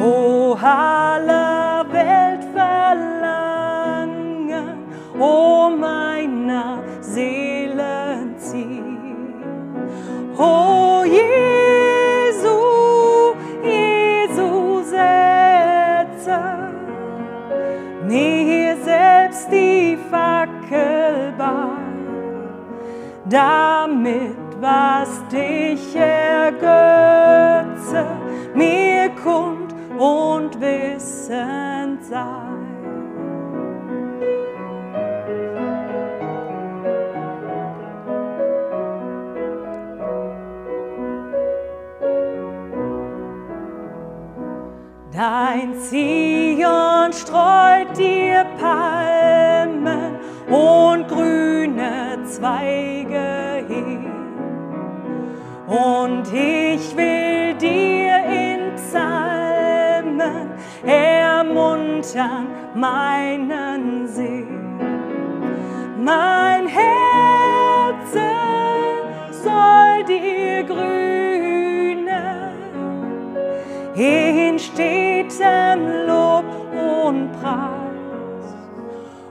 O aller Welt Verlangen, o meiner Seelen Ziel. O Jesu, damit was dich ergötze, mir kund und wissend sei. Dein Zion streut dir Palmen und grüne Zweige hin. Und ich will dir in Psalmen ermuntern meinen Sinn. Mein Herz soll dir grünen in stetem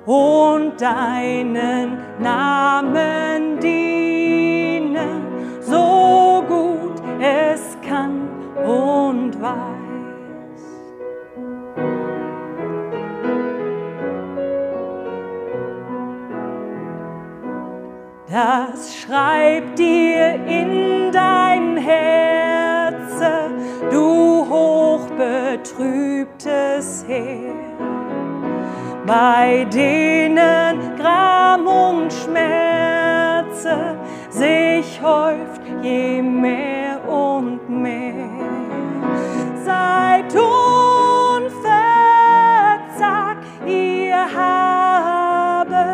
und deinen Namen dienen, so gut es kann und weiß. Das schreib dir in dein Herze, du hochbetrübtes Heer, bei denen Gram und Schmerze sich häuft je mehr und mehr. Seid unverzagt, ihr habe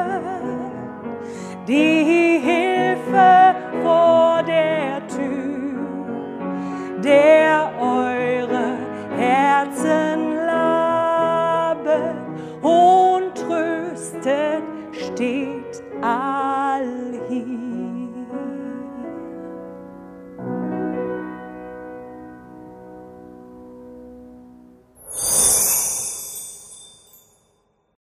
die Hilfe vor der Tür, der eure Herzen labet und gerettet steht auf.